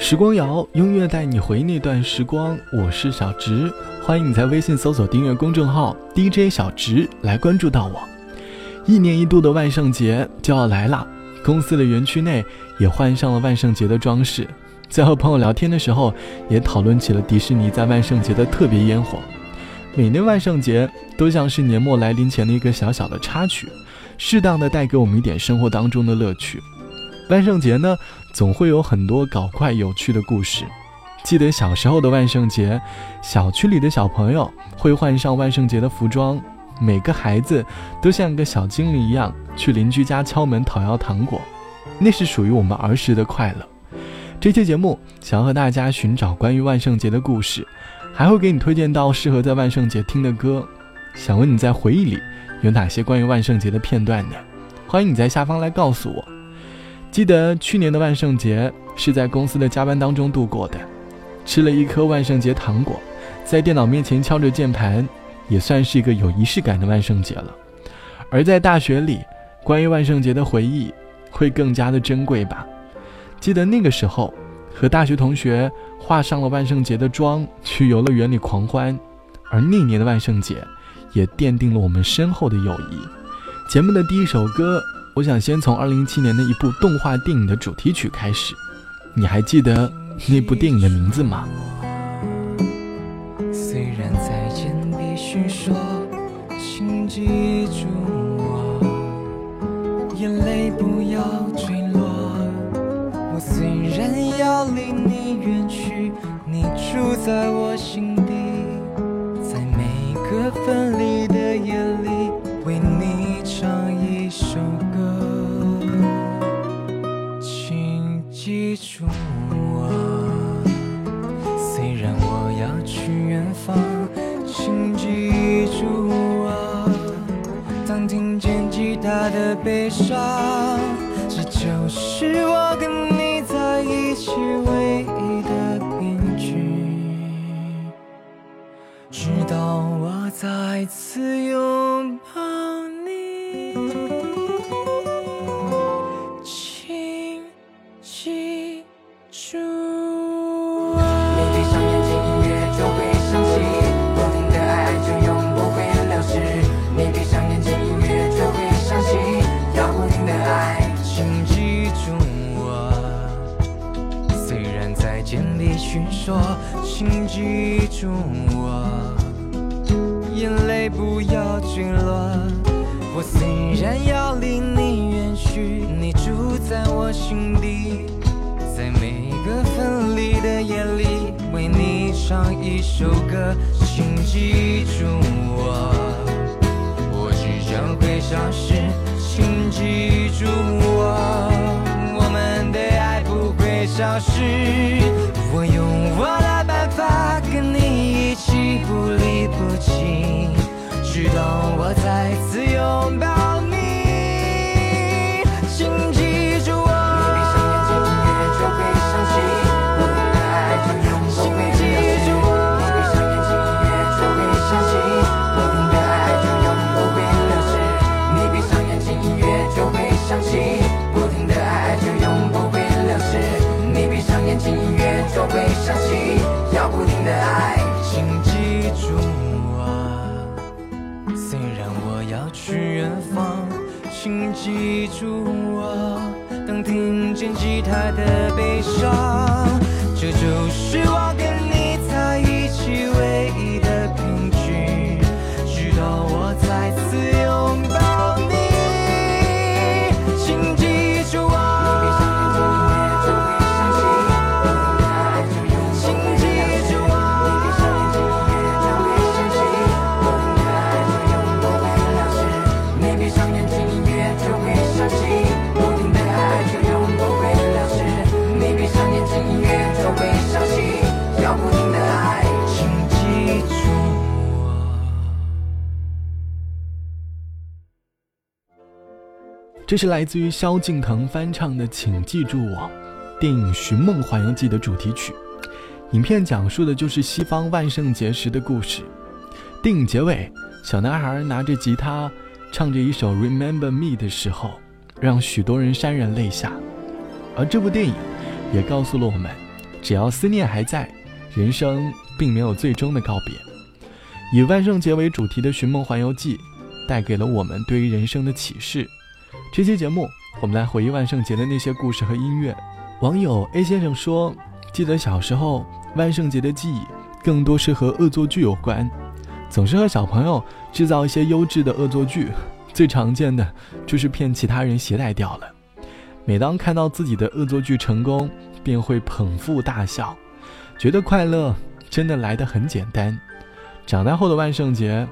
时光谣，音乐带你回那段时光。我是小植，欢迎你在微信搜索订阅公众号 DJ 小植来关注到我。一年一度的万圣节就要来了，公司的园区内也换上了万圣节的装饰。在和朋友聊天的时候，也讨论起了迪士尼在万圣节的特别烟火。每年万圣节都像是年末来临前的一个小小的插曲，适当的带给我们一点生活当中的乐趣。万圣节呢，总会有很多搞怪有趣的故事。记得小时候的万圣节，小区里的小朋友会换上万圣节的服装，每个孩子都像个小精灵一样去邻居家敲门讨要糖果，那是属于我们儿时的快乐。这期节目想要和大家寻找关于万圣节的故事，还会给你推荐到适合在万圣节听的歌。想问你在回忆里有哪些关于万圣节的片段呢？欢迎你在下方来告诉我。记得去年的万圣节是在公司的加班当中度过的，吃了一颗万圣节糖果，在电脑面前敲着键盘，也算是一个有仪式感的万圣节了。而在大学里，关于万圣节的回忆会更加的珍贵吧。记得那个时候，和大学同学化上了万圣节的妆，去游乐园里狂欢，而那年的万圣节，也奠定了我们深厚的友谊。节目的第一首歌，我想先从2017年的一部动画电影的主题曲开始。你还记得那部电影的名字吗？虽然再见必须说，请记住我，眼泪不要坠落我虽然要离你远去，你住在我心请记住啊。当听见吉他的悲伤，这就是我跟你。在一起唯一的凭据，直到我再次拥抱说，请记住我，眼泪不要坠落。我虽然要离你远去，你住在我心底，在每个分离的夜里，为你唱一首歌，请记住我，我只将会消失，请记住我，我们的爱不会消失。虽然我要去远方请记住我当听见吉他的悲伤这就是我给这是来自于萧敬腾翻唱的《请记住我》，电影《寻梦环游记》的主题曲。影片讲述的就是西方万圣节时的故事。电影结尾，小男孩拿着吉他。唱着一首《Remember Me》的时候，让许多人潸然泪下。而这部电影也告诉了我们，只要思念还在，人生并没有最终的告别。以万圣节为主题的《寻梦环游记》，带给了我们对于人生的启示。这期节目，我们来回忆万圣节的那些故事和音乐。网友 A 先生说：“记得小时候，万圣节的记忆更多是和恶作剧有关，总是和小朋友制造一些优质的恶作剧。最常见的就是骗其他人携带掉了。每当看到自己的恶作剧成功，便会捧腹大笑，觉得快乐真的来得很简单。长大后的万圣节，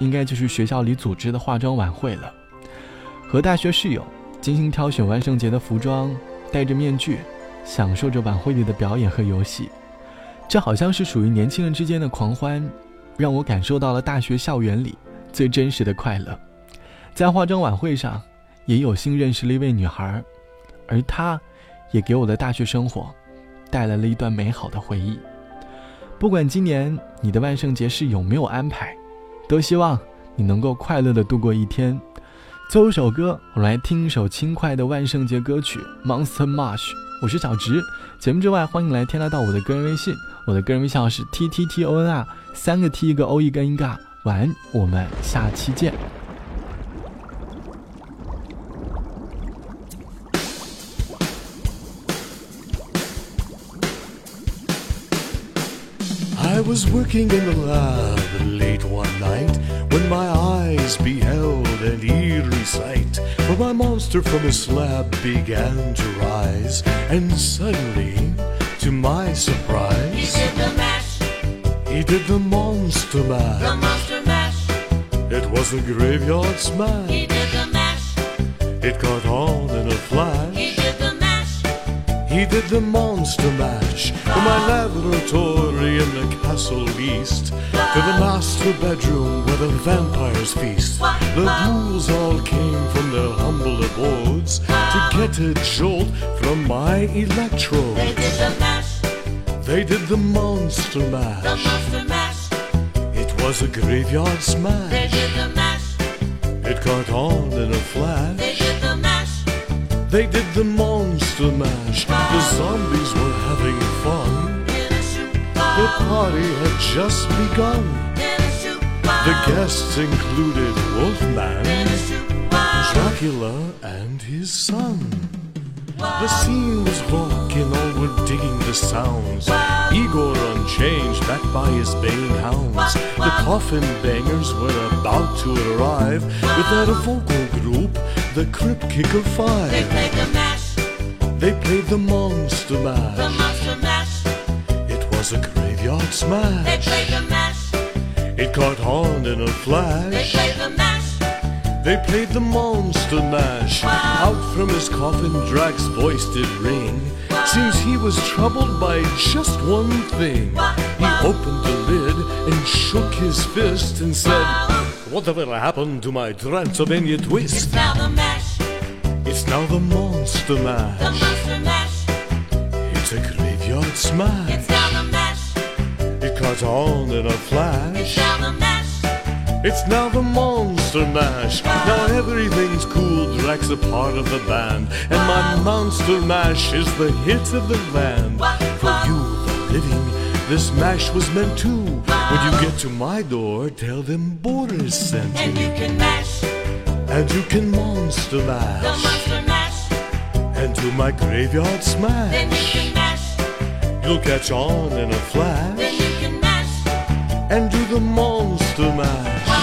应该就是学校里组织的化妆晚会了。”和大学室友精心挑选万圣节的服装，戴着面具，享受着晚会里的表演和游戏。这好像是属于年轻人之间的狂欢，让我感受到了大学校园里最真实的快乐。在化妆晚会上，也有幸认识了一位女孩，而她，也给我的大学生活带来了一段美好的回忆。不管今年你的万圣节是有没有安排，都希望你能够快乐的度过一天。最后一首歌，我们来听一首轻快的万圣节歌曲《Monster Mash》。我是小直。节目之外，欢迎来添加到我的个人微信，我的个人微信号是 t t t o n r，三个 t 一个 o 一个 n 嘎。晚安，我们下期见。Was working in the lab late one night when my eyes beheld an eerie sight. For my monster from his slab began to rise, and suddenly, to my surprise, He did the mash, he did the monster mash. the monster mash. It was a graveyard smash. He did the mash, It caught on in a flash. Did the mash. He did the monster mash from my laboratory in the castle east to the master bedroom where the vampires feast. The ghouls all came from their humble abodes to get a jolt from my electrodes. They did the mash, They did the monster mash. the monster mash. It was a graveyard smash. They did the mash, It caught on in a they flash. They did the monster mash. The zombies were having fun. The party had just begun. The guests included Wolfman. Dracula, and his son. The scene was rocking, all were digging the sounds. Igor unchanged, backed by his baying hounds. The coffin bangers were about to arrive with that vocal group, the Crip Kicker They Five. played the mash, They played the Monster Mash. the monster mash. It was a graveyard smash. They played the mash, It caught on in a flash. they played the mash. They played the monster mash. Out from his coffin, Drax's voice did ring. Seems he was troubled by just one thing. He opened the lid and shook his fist and said, Whatever happened to my Transylvania twist? It's now the mash, It's now the monster mash. the monster mash. It's a graveyard smash. It's now the mash, It caught on in a flash. it's now the mash. It's now the Monster Mash. Now everything's cool. Drax a part of the band, and my Monster Mash is the hit of the land. For you, the living, this mash was meant to. When you get to my door, tell them Boris sent And you you, can mash, and you can Monster the Mash, monster mash. and do my graveyard smash. Then you can mash, You'll catch on in a flash. then you can mash. and do the Monster Mash.